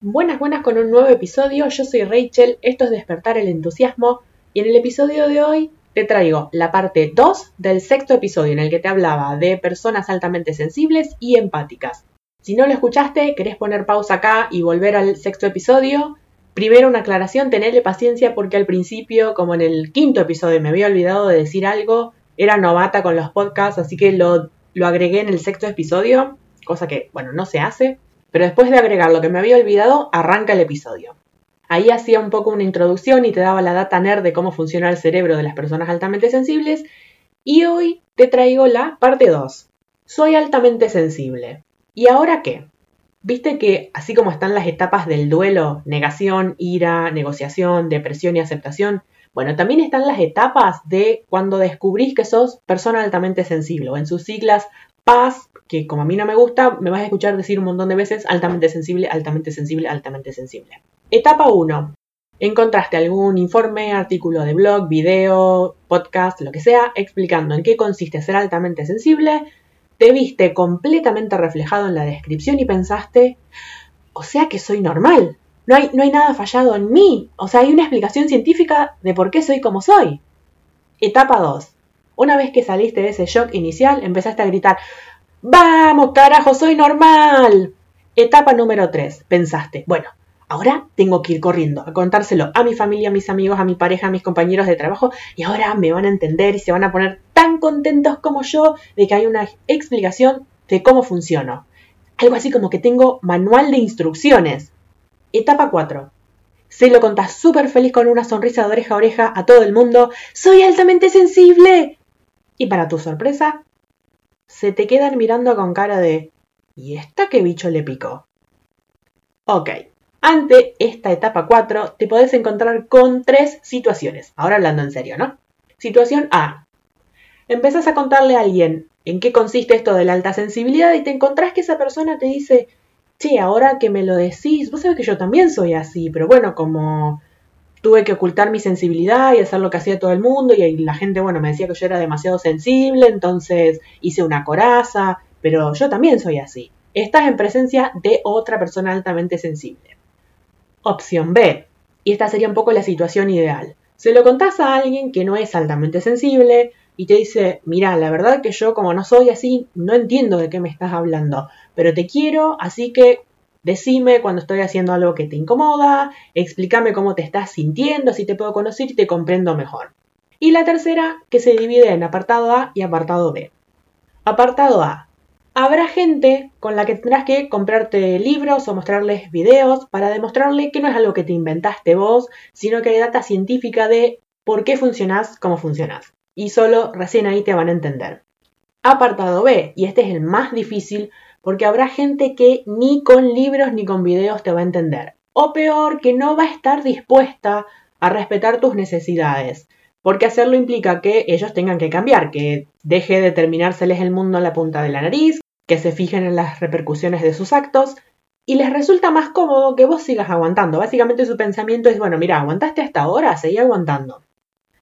Buenas, buenas con un nuevo episodio. Yo soy Rachel, esto es Despertar el Entusiasmo y en el episodio de hoy te traigo la parte 2 del sexto episodio en el que te hablaba de personas altamente sensibles y empáticas. Si no lo escuchaste, querés poner pausa acá y volver al sexto episodio. Primero una aclaración, tenerle paciencia porque al principio, como en el quinto episodio me había olvidado de decir algo, era novata con los podcasts, así que lo, lo agregué en el sexto episodio, cosa que, bueno, no se hace. Pero después de agregar lo que me había olvidado, arranca el episodio. Ahí hacía un poco una introducción y te daba la data nerd de cómo funciona el cerebro de las personas altamente sensibles. Y hoy te traigo la parte 2. Soy altamente sensible. ¿Y ahora qué? Viste que así como están las etapas del duelo, negación, ira, negociación, depresión y aceptación, bueno, también están las etapas de cuando descubrís que sos persona altamente sensible, o en sus siglas paz, que como a mí no me gusta, me vas a escuchar decir un montón de veces altamente sensible, altamente sensible, altamente sensible. Etapa 1. Encontraste algún informe, artículo de blog, video, podcast, lo que sea, explicando en qué consiste ser altamente sensible, te viste completamente reflejado en la descripción y pensaste, o sea que soy normal, no hay, no hay nada fallado en mí, o sea, hay una explicación científica de por qué soy como soy. Etapa 2. Una vez que saliste de ese shock inicial, empezaste a gritar, ¡Vamos, carajo, soy normal! Etapa número 3. Pensaste, bueno, ahora tengo que ir corriendo a contárselo a mi familia, a mis amigos, a mi pareja, a mis compañeros de trabajo y ahora me van a entender y se van a poner tan contentos como yo de que hay una explicación de cómo funciono. Algo así como que tengo manual de instrucciones. Etapa 4. Se lo contás súper feliz con una sonrisa de oreja a oreja a todo el mundo. ¡Soy altamente sensible! Y para tu sorpresa, se te quedan mirando con cara de ¿y esta qué bicho le picó? Ok, ante esta etapa 4 te podés encontrar con tres situaciones. Ahora hablando en serio, ¿no? Situación A. Empezás a contarle a alguien en qué consiste esto de la alta sensibilidad y te encontrás que esa persona te dice, che, ahora que me lo decís, vos sabés que yo también soy así, pero bueno, como tuve que ocultar mi sensibilidad y hacer lo que hacía todo el mundo y la gente, bueno, me decía que yo era demasiado sensible, entonces hice una coraza, pero yo también soy así. Estás en presencia de otra persona altamente sensible. Opción B, y esta sería un poco la situación ideal. Se lo contás a alguien que no es altamente sensible y te dice, mira, la verdad que yo como no soy así, no entiendo de qué me estás hablando, pero te quiero, así que Decime cuando estoy haciendo algo que te incomoda, explícame cómo te estás sintiendo, si te puedo conocer y te comprendo mejor. Y la tercera, que se divide en apartado A y apartado B. Apartado A. Habrá gente con la que tendrás que comprarte libros o mostrarles videos para demostrarle que no es algo que te inventaste vos, sino que hay data científica de por qué funcionás como funcionás. Y solo recién ahí te van a entender. Apartado B, y este es el más difícil porque habrá gente que ni con libros ni con videos te va a entender. O peor, que no va a estar dispuesta a respetar tus necesidades. Porque hacerlo implica que ellos tengan que cambiar, que deje de terminárseles el mundo en la punta de la nariz, que se fijen en las repercusiones de sus actos, y les resulta más cómodo que vos sigas aguantando. Básicamente su pensamiento es, bueno, mira, aguantaste hasta ahora, seguí aguantando.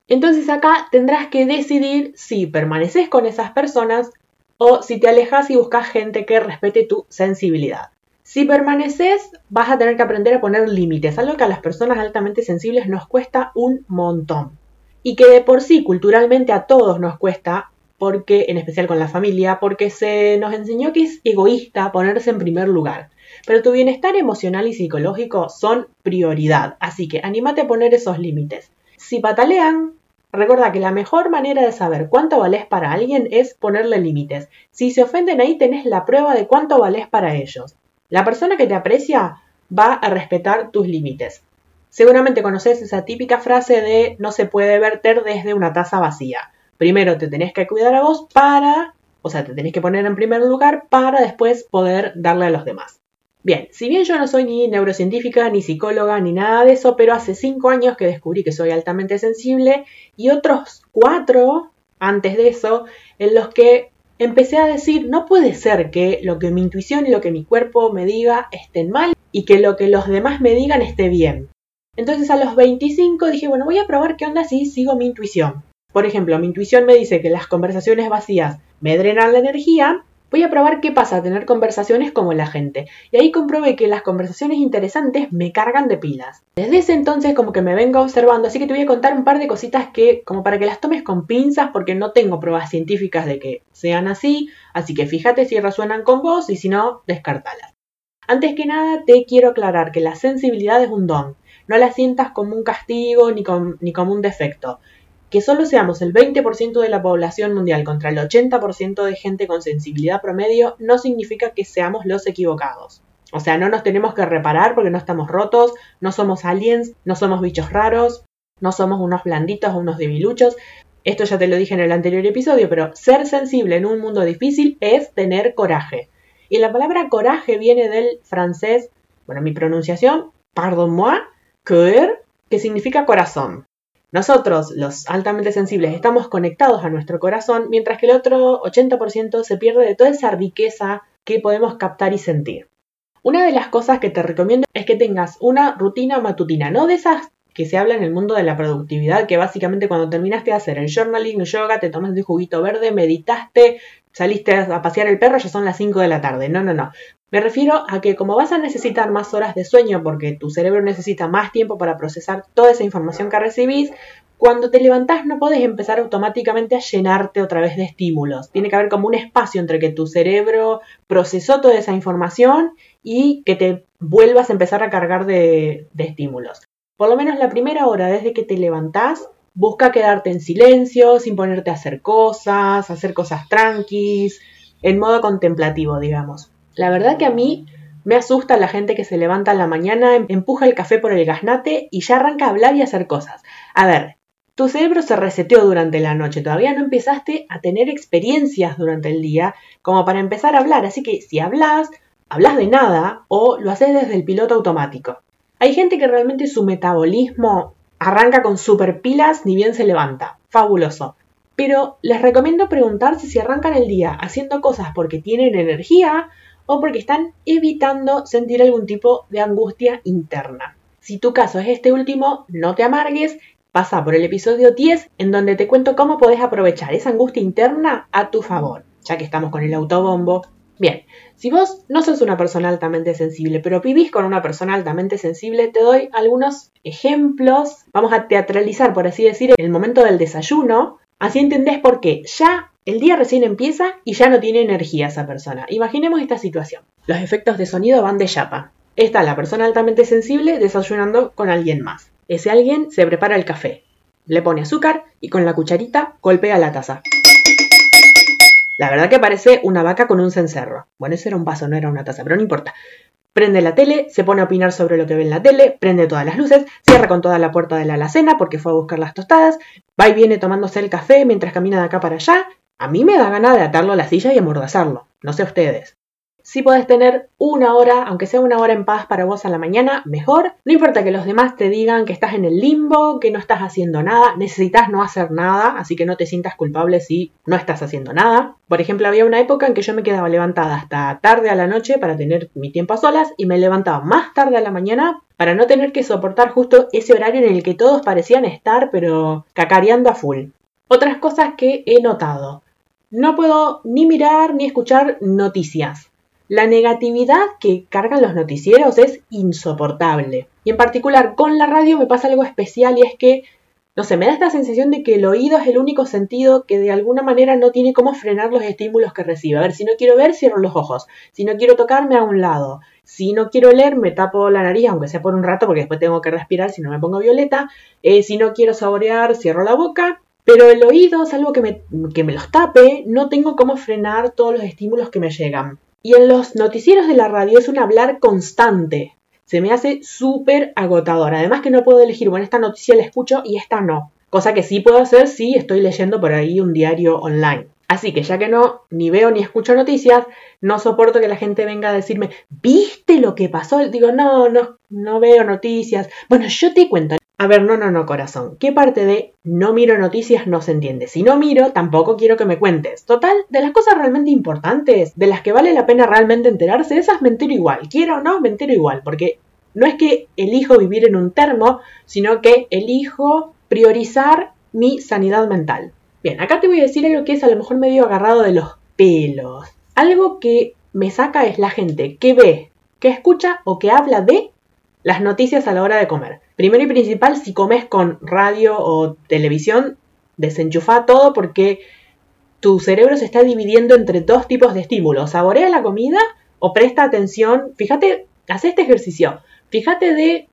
Entonces acá tendrás que decidir si permaneces con esas personas o si te alejas y buscas gente que respete tu sensibilidad. Si permaneces, vas a tener que aprender a poner límites, algo que a las personas altamente sensibles nos cuesta un montón. Y que de por sí culturalmente a todos nos cuesta, porque, en especial con la familia, porque se nos enseñó que es egoísta ponerse en primer lugar. Pero tu bienestar emocional y psicológico son prioridad, así que anímate a poner esos límites. Si patalean, Recuerda que la mejor manera de saber cuánto valés para alguien es ponerle límites. Si se ofenden ahí tenés la prueba de cuánto valés para ellos. La persona que te aprecia va a respetar tus límites. Seguramente conoces esa típica frase de no se puede verter desde una taza vacía. Primero te tenés que cuidar a vos para, o sea, te tenés que poner en primer lugar para después poder darle a los demás. Bien, si bien yo no soy ni neurocientífica, ni psicóloga, ni nada de eso, pero hace cinco años que descubrí que soy altamente sensible y otros cuatro antes de eso en los que empecé a decir, no puede ser que lo que mi intuición y lo que mi cuerpo me diga estén mal y que lo que los demás me digan esté bien. Entonces a los 25 dije, bueno, voy a probar qué onda si sigo mi intuición. Por ejemplo, mi intuición me dice que las conversaciones vacías me drenan la energía voy a probar qué pasa tener conversaciones como la gente. Y ahí comprobé que las conversaciones interesantes me cargan de pilas. Desde ese entonces como que me vengo observando, así que te voy a contar un par de cositas que como para que las tomes con pinzas porque no tengo pruebas científicas de que sean así, así que fíjate si resuenan con vos y si no, descartalas. Antes que nada, te quiero aclarar que la sensibilidad es un don. No la sientas como un castigo ni, ni como un defecto que solo seamos el 20% de la población mundial contra el 80% de gente con sensibilidad promedio no significa que seamos los equivocados. O sea, no nos tenemos que reparar porque no estamos rotos, no somos aliens, no somos bichos raros, no somos unos blanditos o unos debiluchos. Esto ya te lo dije en el anterior episodio, pero ser sensible en un mundo difícil es tener coraje. Y la palabra coraje viene del francés, bueno, mi pronunciación, pardon-moi, cœur, que significa corazón. Nosotros, los altamente sensibles, estamos conectados a nuestro corazón, mientras que el otro 80% se pierde de toda esa riqueza que podemos captar y sentir. Una de las cosas que te recomiendo es que tengas una rutina matutina, no de esas que se habla en el mundo de la productividad, que básicamente cuando terminaste de hacer el journaling, el yoga, te tomas un juguito verde, meditaste, saliste a pasear el perro, ya son las 5 de la tarde. No, no, no. Me refiero a que como vas a necesitar más horas de sueño porque tu cerebro necesita más tiempo para procesar toda esa información que recibís, cuando te levantás no podés empezar automáticamente a llenarte otra vez de estímulos. Tiene que haber como un espacio entre que tu cerebro procesó toda esa información y que te vuelvas a empezar a cargar de, de estímulos. Por lo menos la primera hora desde que te levantás, busca quedarte en silencio, sin ponerte a hacer cosas, hacer cosas tranquis, en modo contemplativo, digamos. La verdad que a mí me asusta la gente que se levanta en la mañana, em, empuja el café por el gasnate y ya arranca a hablar y a hacer cosas. A ver, tu cerebro se reseteó durante la noche, todavía no empezaste a tener experiencias durante el día como para empezar a hablar, así que si hablas, hablas de nada o lo haces desde el piloto automático. Hay gente que realmente su metabolismo arranca con super pilas ni bien se levanta. Fabuloso. Pero les recomiendo preguntarse si arrancan el día haciendo cosas porque tienen energía o porque están evitando sentir algún tipo de angustia interna. Si tu caso es este último, no te amargues, pasa por el episodio 10 en donde te cuento cómo podés aprovechar esa angustia interna a tu favor, ya que estamos con el autobombo. Bien, si vos no sos una persona altamente sensible, pero vivís con una persona altamente sensible, te doy algunos ejemplos. Vamos a teatralizar, por así decir, el momento del desayuno. Así entendés por qué ya el día recién empieza y ya no tiene energía esa persona. Imaginemos esta situación. Los efectos de sonido van de chapa. Está la persona altamente sensible desayunando con alguien más. Ese alguien se prepara el café, le pone azúcar y con la cucharita golpea la taza. La verdad que parece una vaca con un cencerro. Bueno, ese era un vaso, no era una taza, pero no importa. Prende la tele, se pone a opinar sobre lo que ve en la tele, prende todas las luces, cierra con toda la puerta de la alacena porque fue a buscar las tostadas, va y viene tomándose el café mientras camina de acá para allá, a mí me da ganas de atarlo a la silla y amordazarlo. No sé ustedes. Si podés tener una hora, aunque sea una hora en paz para vos a la mañana, mejor. No importa que los demás te digan que estás en el limbo, que no estás haciendo nada, necesitas no hacer nada, así que no te sientas culpable si no estás haciendo nada. Por ejemplo, había una época en que yo me quedaba levantada hasta tarde a la noche para tener mi tiempo a solas y me levantaba más tarde a la mañana para no tener que soportar justo ese horario en el que todos parecían estar pero cacareando a full. Otras cosas que he notado. No puedo ni mirar ni escuchar noticias. La negatividad que cargan los noticieros es insoportable. Y en particular con la radio me pasa algo especial y es que, no sé, me da esta sensación de que el oído es el único sentido que de alguna manera no tiene cómo frenar los estímulos que recibe. A ver, si no quiero ver, cierro los ojos. Si no quiero tocarme a un lado. Si no quiero leer, me tapo la nariz, aunque sea por un rato, porque después tengo que respirar si no me pongo violeta. Eh, si no quiero saborear, cierro la boca. Pero el oído, salvo que me, que me los tape, no tengo cómo frenar todos los estímulos que me llegan. Y en los noticieros de la radio es un hablar constante. Se me hace súper agotador. Además que no puedo elegir, bueno, esta noticia la escucho y esta no. Cosa que sí puedo hacer si estoy leyendo por ahí un diario online. Así que ya que no ni veo ni escucho noticias, no soporto que la gente venga a decirme, ¿viste lo que pasó? Digo, no, no, no veo noticias. Bueno, yo te cuento. A ver, no, no, no, corazón. ¿Qué parte de no miro noticias no se entiende? Si no miro, tampoco quiero que me cuentes. Total, de las cosas realmente importantes, de las que vale la pena realmente enterarse, esas me entero igual. Quiero o no, me entero igual. Porque no es que elijo vivir en un termo, sino que elijo priorizar mi sanidad mental. Bien, acá te voy a decir algo que es a lo mejor medio agarrado de los pelos. algo que me saca es la gente que ve, que escucha o que habla de las noticias a la hora de comer. Primero y principal, si comes con radio o televisión, desenchufa todo porque tu cerebro se está dividiendo entre dos tipos de estímulos. Saborea la comida o presta atención. Fíjate, haz este ejercicio. Fíjate de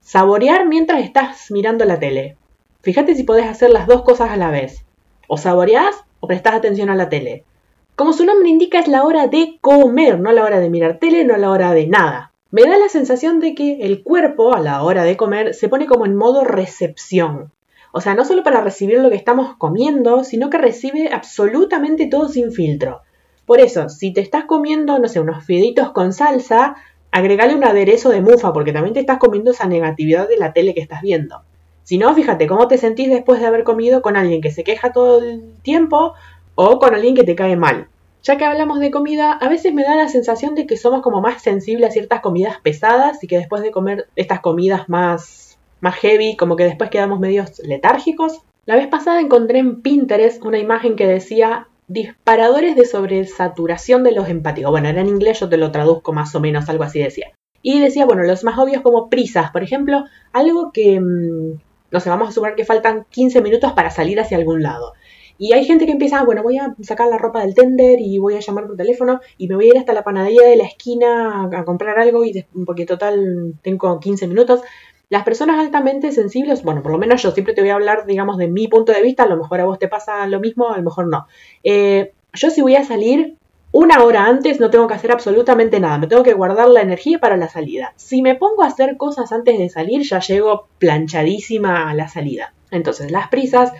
saborear mientras estás mirando la tele. Fíjate si podés hacer las dos cosas a la vez. O saboreás o prestás atención a la tele. Como su nombre indica, es la hora de comer, no la hora de mirar tele, no la hora de nada. Me da la sensación de que el cuerpo a la hora de comer se pone como en modo recepción. O sea, no solo para recibir lo que estamos comiendo, sino que recibe absolutamente todo sin filtro. Por eso, si te estás comiendo, no sé, unos fideitos con salsa, agregale un aderezo de mufa, porque también te estás comiendo esa negatividad de la tele que estás viendo. Si no, fíjate cómo te sentís después de haber comido con alguien que se queja todo el tiempo o con alguien que te cae mal. Ya que hablamos de comida, a veces me da la sensación de que somos como más sensibles a ciertas comidas pesadas y que después de comer estas comidas más, más heavy, como que después quedamos medios letárgicos. La vez pasada encontré en Pinterest una imagen que decía disparadores de sobresaturación de los empáticos. Bueno, era en inglés, yo te lo traduzco más o menos, algo así decía. Y decía, bueno, los más obvios como prisas, por ejemplo, algo que, mm, no sé, vamos a suponer que faltan 15 minutos para salir hacia algún lado. Y hay gente que empieza, bueno, voy a sacar la ropa del tender y voy a llamar por teléfono y me voy a ir hasta la panadería de la esquina a, comprar algo y porque total tengo 15 minutos. Las personas altamente sensibles, bueno, por lo menos yo siempre te voy a hablar, digamos, de mi punto de vista, a lo mejor a vos te pasa lo mismo, a lo mejor no. Eh, yo si voy a salir una hora antes no tengo que hacer absolutamente nada, me tengo que guardar la energía para la salida. Si me pongo a hacer cosas antes de salir, ya llego planchadísima a la salida. Entonces, las prisas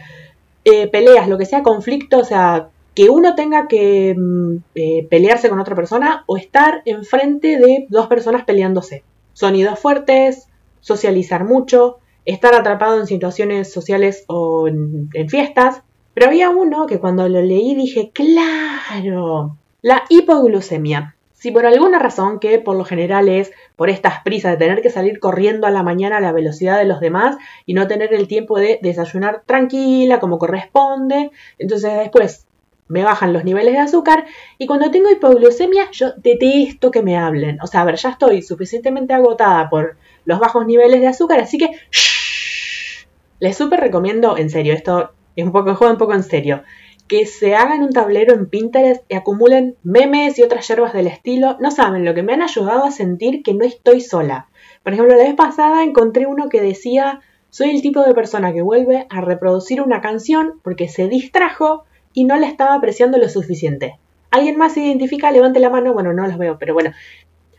eh, peleas, lo que sea conflicto, o sea, que uno tenga que mm, eh, pelearse con otra persona o estar enfrente de dos personas peleándose. Sonidos fuertes, socializar mucho, estar atrapado en situaciones sociales o en, en fiestas. Pero había uno que cuando lo leí dije, claro, la hipoglucemia. Si por alguna razón, que por lo general es por estas prisas de tener que salir corriendo a la mañana a la velocidad de los demás y no tener el tiempo de desayunar tranquila como corresponde, entonces después me bajan los niveles de azúcar y cuando tengo hipoglucemia yo detesto que me hablen. O sea, a ver, ya estoy suficientemente agotada por los bajos niveles de azúcar, así que les súper recomiendo, en serio, esto es un poco juego un poco en serio que se hagan un tablero en Pinterest y acumulen memes y otras yerbas del estilo, no saben lo que me han ayudado a sentir que no estoy sola. Por ejemplo, la vez pasada encontré uno que decía, soy el tipo de persona que vuelve a reproducir una canción porque se distrajo y no la estaba apreciando lo suficiente. ¿Alguien más se identifica? Levante la mano. Bueno, no los veo, pero bueno.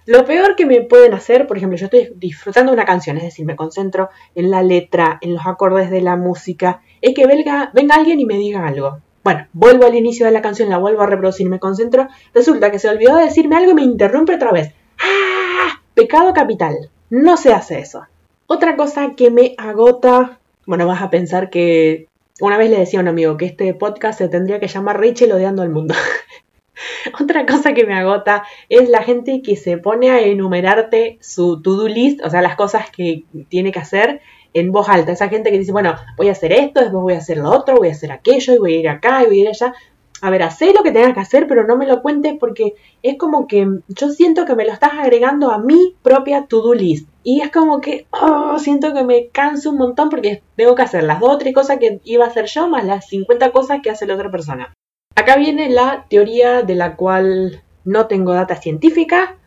Lo peor que me pueden hacer, por ejemplo, yo estoy disfrutando una canción, es decir, me concentro en la letra, en los acordes de la música, es que venga, venga alguien y me diga algo. Bueno, vuelvo al inicio de la canción, la vuelvo a reproducir, me concentro. Resulta que se olvidó de decirme algo y me interrumpe otra vez. ¡Ah! Pecado capital. No se hace eso. Otra cosa que me agota. Bueno, vas a pensar que. Una vez le decía a un amigo que este podcast se tendría que llamar Rachel odiando al mundo. Otra cosa que me agota es la gente que se pone a enumerarte su to-do list, o sea, las cosas que tiene que hacer en voz alta. Esa gente que dice, bueno, voy a hacer esto, después voy a hacer lo otro, voy a hacer aquello, y voy a ir acá, y voy a ir allá. A ver, haz lo que tengas que hacer, pero no me lo cuentes porque es como que yo siento que me lo estás agregando a mi propia to-do list. Y es como que oh, siento que me canso un montón porque tengo que hacer las dos o tres cosas que iba a hacer yo más las 50 cosas que hace la otra persona. Acá viene la teoría de la cual no tengo data científica,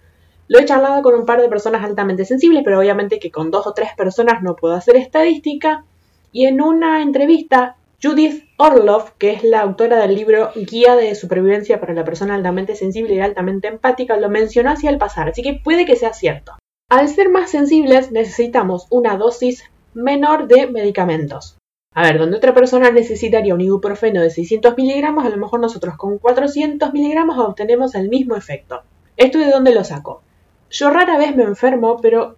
lo he charlado con un par de personas altamente sensibles, pero obviamente que con dos o tres personas no puedo hacer estadística. Y en una entrevista, Judith Orloff, que es la autora del libro Guía de Supervivencia para la persona altamente sensible y altamente empática, lo mencionó hacia el pasar, así que puede que sea cierto. Al ser más sensibles necesitamos una dosis menor de medicamentos. A ver, donde otra persona necesitaría un ibuprofeno de 600 miligramos, a lo mejor nosotros con 400 miligramos obtenemos el mismo efecto. ¿Esto de dónde lo saco? Yo rara vez me enfermo, pero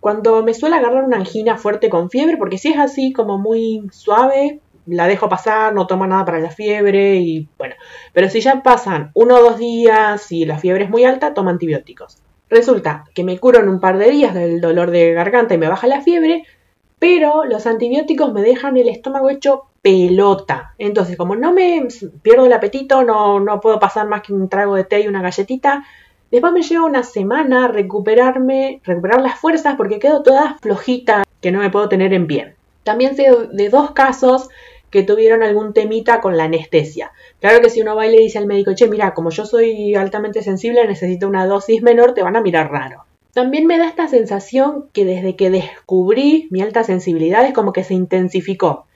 cuando me suele agarrar una angina fuerte con fiebre, porque si es así como muy suave, la dejo pasar, no tomo nada para la fiebre y bueno, pero si ya pasan uno o dos días y la fiebre es muy alta, tomo antibióticos. Resulta que me curo en un par de días del dolor de garganta y me baja la fiebre, pero los antibióticos me dejan el estómago hecho pelota. Entonces, como no me pierdo el apetito, no, no puedo pasar más que un trago de té y una galletita, después me lleva una semana recuperarme, recuperar las fuerzas porque quedo toda flojita que no me puedo tener en pie. También sé de dos casos que tuvieron algún temita con la anestesia. Claro que si uno va y le dice al médico, che, mira, como yo soy altamente sensible, necesito una dosis menor, te van a mirar raro. También me da esta sensación que desde que descubrí mi alta sensibilidad es como que se intensificó.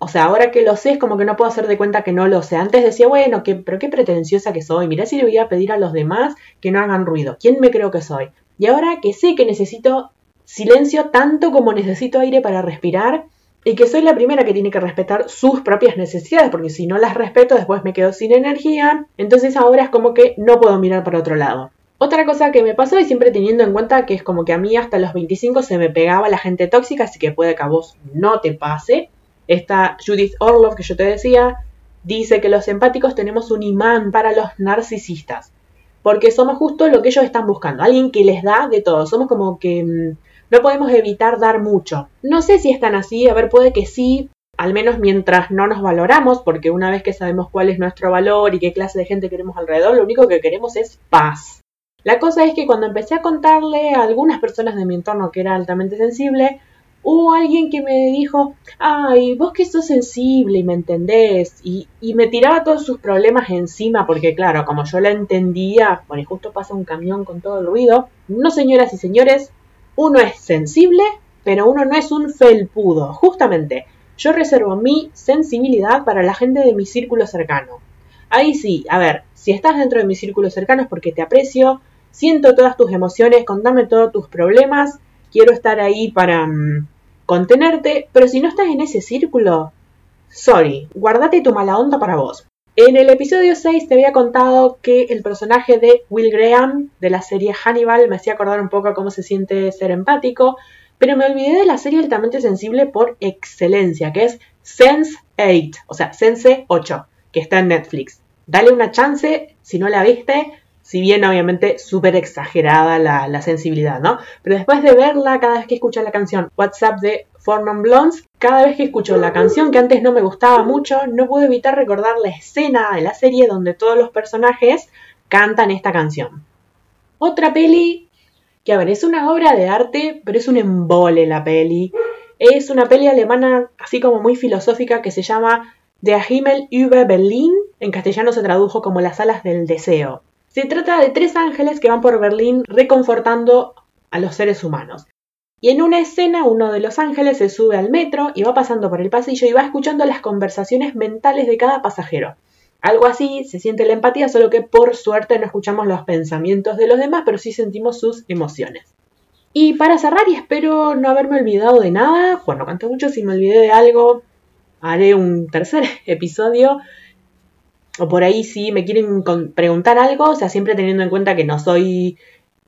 O sea, ahora que lo sé es como que no puedo hacer de cuenta que no lo sé. Antes decía, bueno, que, pero qué pretenciosa que soy. Mirá si le voy a pedir a los demás que no hagan ruido. ¿Quién me creo que soy? Y ahora que sé que necesito silencio tanto como necesito aire para respirar y que soy la primera que tiene que respetar sus propias necesidades, porque si no las respeto después me quedo sin energía. Entonces ahora es como que no puedo mirar para otro lado. Otra cosa que me pasó y siempre teniendo en cuenta que es como que a mí hasta los 25 se me pegaba la gente tóxica, así que puede que a vos no te pase. Esta Judith Orlov que yo te decía dice que los empáticos tenemos un imán para los narcisistas, porque somos justo lo que ellos están buscando, alguien que les da de todo, somos como que mm, no podemos evitar dar mucho. No sé si es tan así, a ver, puede que sí, al menos mientras no nos valoramos, porque una vez que sabemos cuál es nuestro valor y qué clase de gente queremos alrededor, lo único que queremos es paz. La cosa es que cuando empecé a contarle a algunas personas de mi entorno que era altamente sensible, hubo alguien que me dijo, ay, vos que sos sensible y me entendés, y, me tiraba todos sus problemas encima, porque claro, como yo la entendía, bueno, justo pasa un camión con todo el ruido, no señoras y señores, uno es sensible, pero uno no es un felpudo, justamente. Yo reservo mi sensibilidad para la gente de mi círculo cercano. Ahí sí, a ver, si estás dentro de mi círculo cercano es porque te aprecio, siento todas tus emociones, contame todos tus problemas, quiero estar ahí para mm, contenerte, pero si no estás en ese círculo, sorry, guardate tu mala onda para vos. En el episodio 6 te había contado que el personaje de Will Graham de la serie Hannibal me hacía acordar un poco cómo se siente ser empático, pero me olvidé de la serie altamente sensible por excelencia, que es Sense 8, o sea, Sense 8, que está en Netflix. Dale una chance, si no la viste, si bien obviamente súper exagerada la, sensibilidad, ¿no? Pero después de verla, cada vez que escucho la canción WhatsApp de Four Non Blondes, cada vez que escucho la canción que antes no me gustaba mucho, no puedo evitar recordar la escena de la serie donde todos los personajes cantan esta canción. Otra peli que, a ver, es una obra de arte, pero es un embole la peli. Es una peli alemana así como muy filosófica que se llama Der Himmel über Berlin. En castellano se tradujo como Las alas del deseo. Se trata de tres ángeles que van por Berlín reconfortando a los seres humanos. Y en una escena uno de los ángeles se sube al metro y va pasando por el pasillo y va escuchando las conversaciones mentales de cada pasajero. Algo así se siente la empatía, solo que por suerte no escuchamos los pensamientos de los demás, pero sí sentimos sus emociones. Y para cerrar, y espero no haberme olvidado de nada, bueno, canto mucho, si me olvidé de algo, haré un tercer episodio o por ahí si me quieren preguntar algo, o sea, siempre teniendo en cuenta que no soy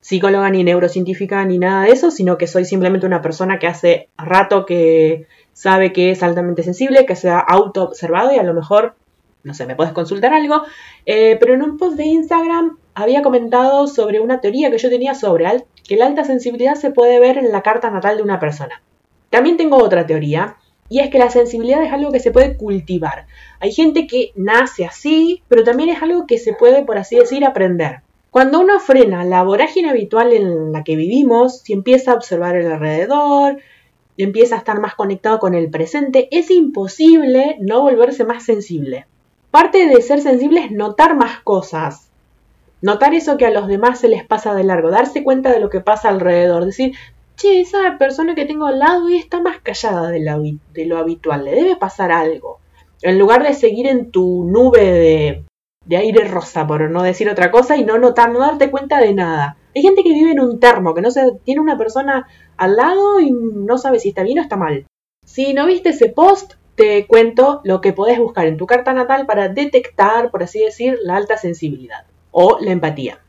psicóloga ni neurocientífica ni nada de eso, sino que soy simplemente una persona que hace rato que sabe que es altamente sensible, que se ha auto-observado y a lo mejor, no sé, me puedes consultar algo. Eh, pero en un post de Instagram había comentado sobre una teoría que yo tenía sobre que la alta sensibilidad se puede ver en la carta natal de una persona. También tengo otra teoría y es que la sensibilidad es algo que se puede cultivar. Hay gente que nace así, pero también es algo que se puede, por así decir, aprender. Cuando uno frena la vorágine habitual en la que vivimos, si empieza a observar el alrededor, empieza a estar más conectado con el presente, es imposible no volverse más sensible. Parte de ser sensible es notar más cosas, notar eso que a los demás se les pasa de largo, darse cuenta de lo que pasa alrededor, decir, che, esa persona que tengo al lado está más callada de lo, habitual, le debe pasar algo. En lugar de seguir en tu nube de, aire rosa, por no decir otra cosa, y no notar, no darte cuenta de nada. Hay gente que vive en un termo, que no se, tiene una persona al lado y no sabe si está bien o está mal. Si no viste ese post, te cuento lo que podés buscar en tu carta natal para detectar, por así decir, la alta sensibilidad o la empatía.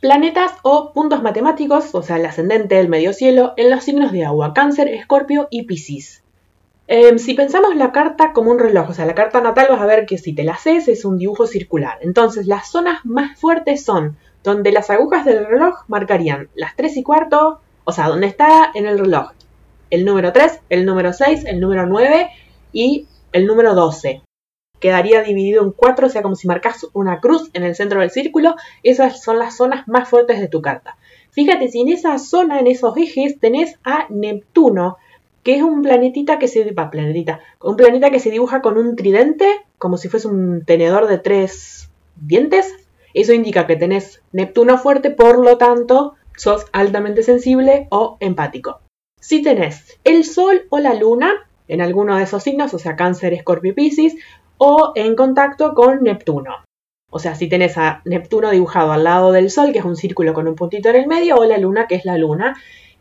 Planetas o puntos matemáticos, o sea, el ascendente, el medio cielo, en los signos de agua, cáncer, escorpio y piscis. Em, si pensamos la carta como un reloj, o sea, la carta natal vas a ver que si te la haces es un dibujo circular. Entonces, las zonas más fuertes son donde las agujas del reloj marcarían las 3 y cuarto, o sea, donde está en el reloj el número 3, el número 6, el número 9 y el número 12. Quedaría dividido en cuatro, o sea, como si marcas una cruz en el centro del círculo. Esas son las zonas más fuertes de tu carta. Fíjate, si en esa zona, en esos ejes, tenés a Neptuno, que es un planetita que se planetita, un planeta que se dibuja con un tridente, como si fuese un tenedor de tres dientes. Eso indica que tenés Neptuno fuerte, por lo tanto, sos altamente sensible o empático. Si tenés el Sol o la Luna en alguno de esos signos, o sea, Cáncer, Escorpio y Piscis, o en contacto con Neptuno. O sea, si tenés a Neptuno dibujado al lado del Sol, que es un círculo con un puntito en el medio, o la Luna, que es la Luna.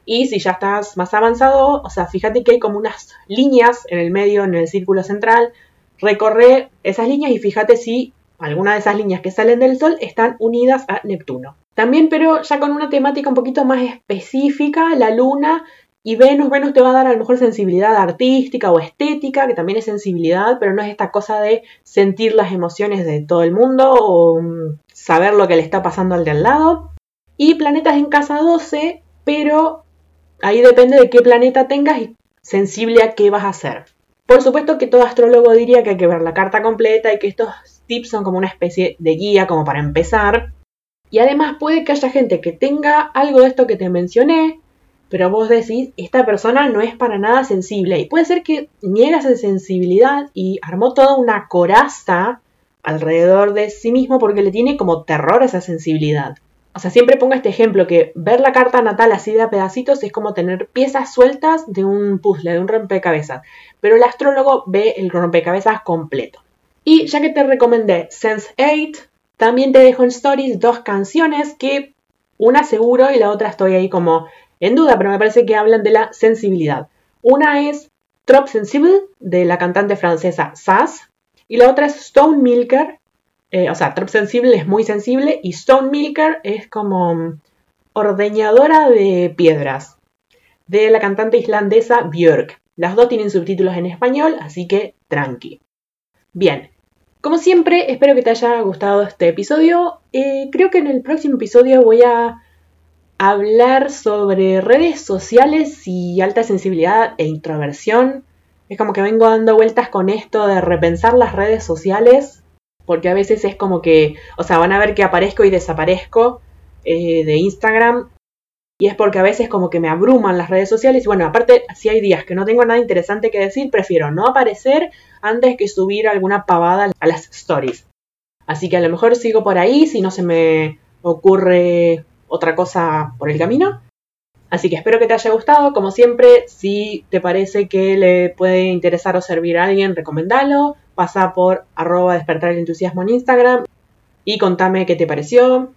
Y si ya estás más avanzado, o sea, fíjate que hay como unas líneas en el medio, en el círculo central. Recorre esas líneas y fíjate si alguna de esas líneas que salen del Sol están unidas a Neptuno. También, pero ya con una temática un poquito más específica, la Luna y Venus, Venus te va a dar a lo mejor sensibilidad artística o estética, que también es sensibilidad, pero no es esta cosa de sentir las emociones de todo el mundo o mm, saber lo que le está pasando al de al lado. Y planetas en casa 12, pero ahí depende de qué planeta tengas y sensible a qué vas a hacer. Por supuesto que todo astrólogo diría que hay que ver la carta completa y que estos tips son como una especie de guía como para empezar. Y además puede que haya gente que tenga algo de esto que te mencioné, pero vos decís, esta persona no es para nada sensible. Y puede ser que niega esa sensibilidad y armó toda una coraza alrededor de sí mismo porque le tiene como terror a esa sensibilidad. O sea, siempre pongo este ejemplo que ver la carta natal así de a pedacitos es como tener piezas sueltas de un puzzle, de un rompecabezas. Pero el astrólogo ve el rompecabezas completo. Y ya que te recomendé Sense 8, también te dejo en stories dos canciones que una seguro y la otra estoy ahí como en duda, pero me parece que hablan de la sensibilidad. Una es Trop Sensible, de la cantante francesa Sass, y la otra es Stone Milker, eh, o sea, Trop Sensible es muy sensible, y Stone Milker es como ordeñadora de piedras, de la cantante islandesa Björk. Las dos tienen subtítulos en español, así que tranqui. Bien, como siempre, espero que te haya gustado este episodio. Eh, creo que en el próximo episodio voy a hablar sobre redes sociales y alta sensibilidad e introversión. Es como que vengo dando vueltas con esto de repensar las redes sociales, porque a veces es como que, o sea, van a ver que aparezco y desaparezco eh, de Instagram, y es porque a veces como que me abruman las redes sociales. Y bueno, aparte, si hay días que no tengo nada interesante que decir, prefiero no aparecer antes que subir alguna pavada a las stories. Así que a lo mejor sigo por ahí si no se me ocurre otra cosa por el camino. Así que espero que te haya gustado. Como siempre, si te parece que le puede interesar o servir a alguien, recomendalo. Pasa por arroba despertar el entusiasmo en Instagram y contame qué te pareció.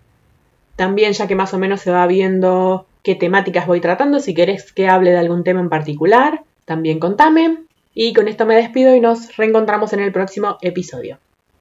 También, ya que más o menos se va viendo qué temáticas voy tratando, si querés que hable de algún tema en particular, también contame. Y con esto me despido y nos reencontramos en el próximo episodio.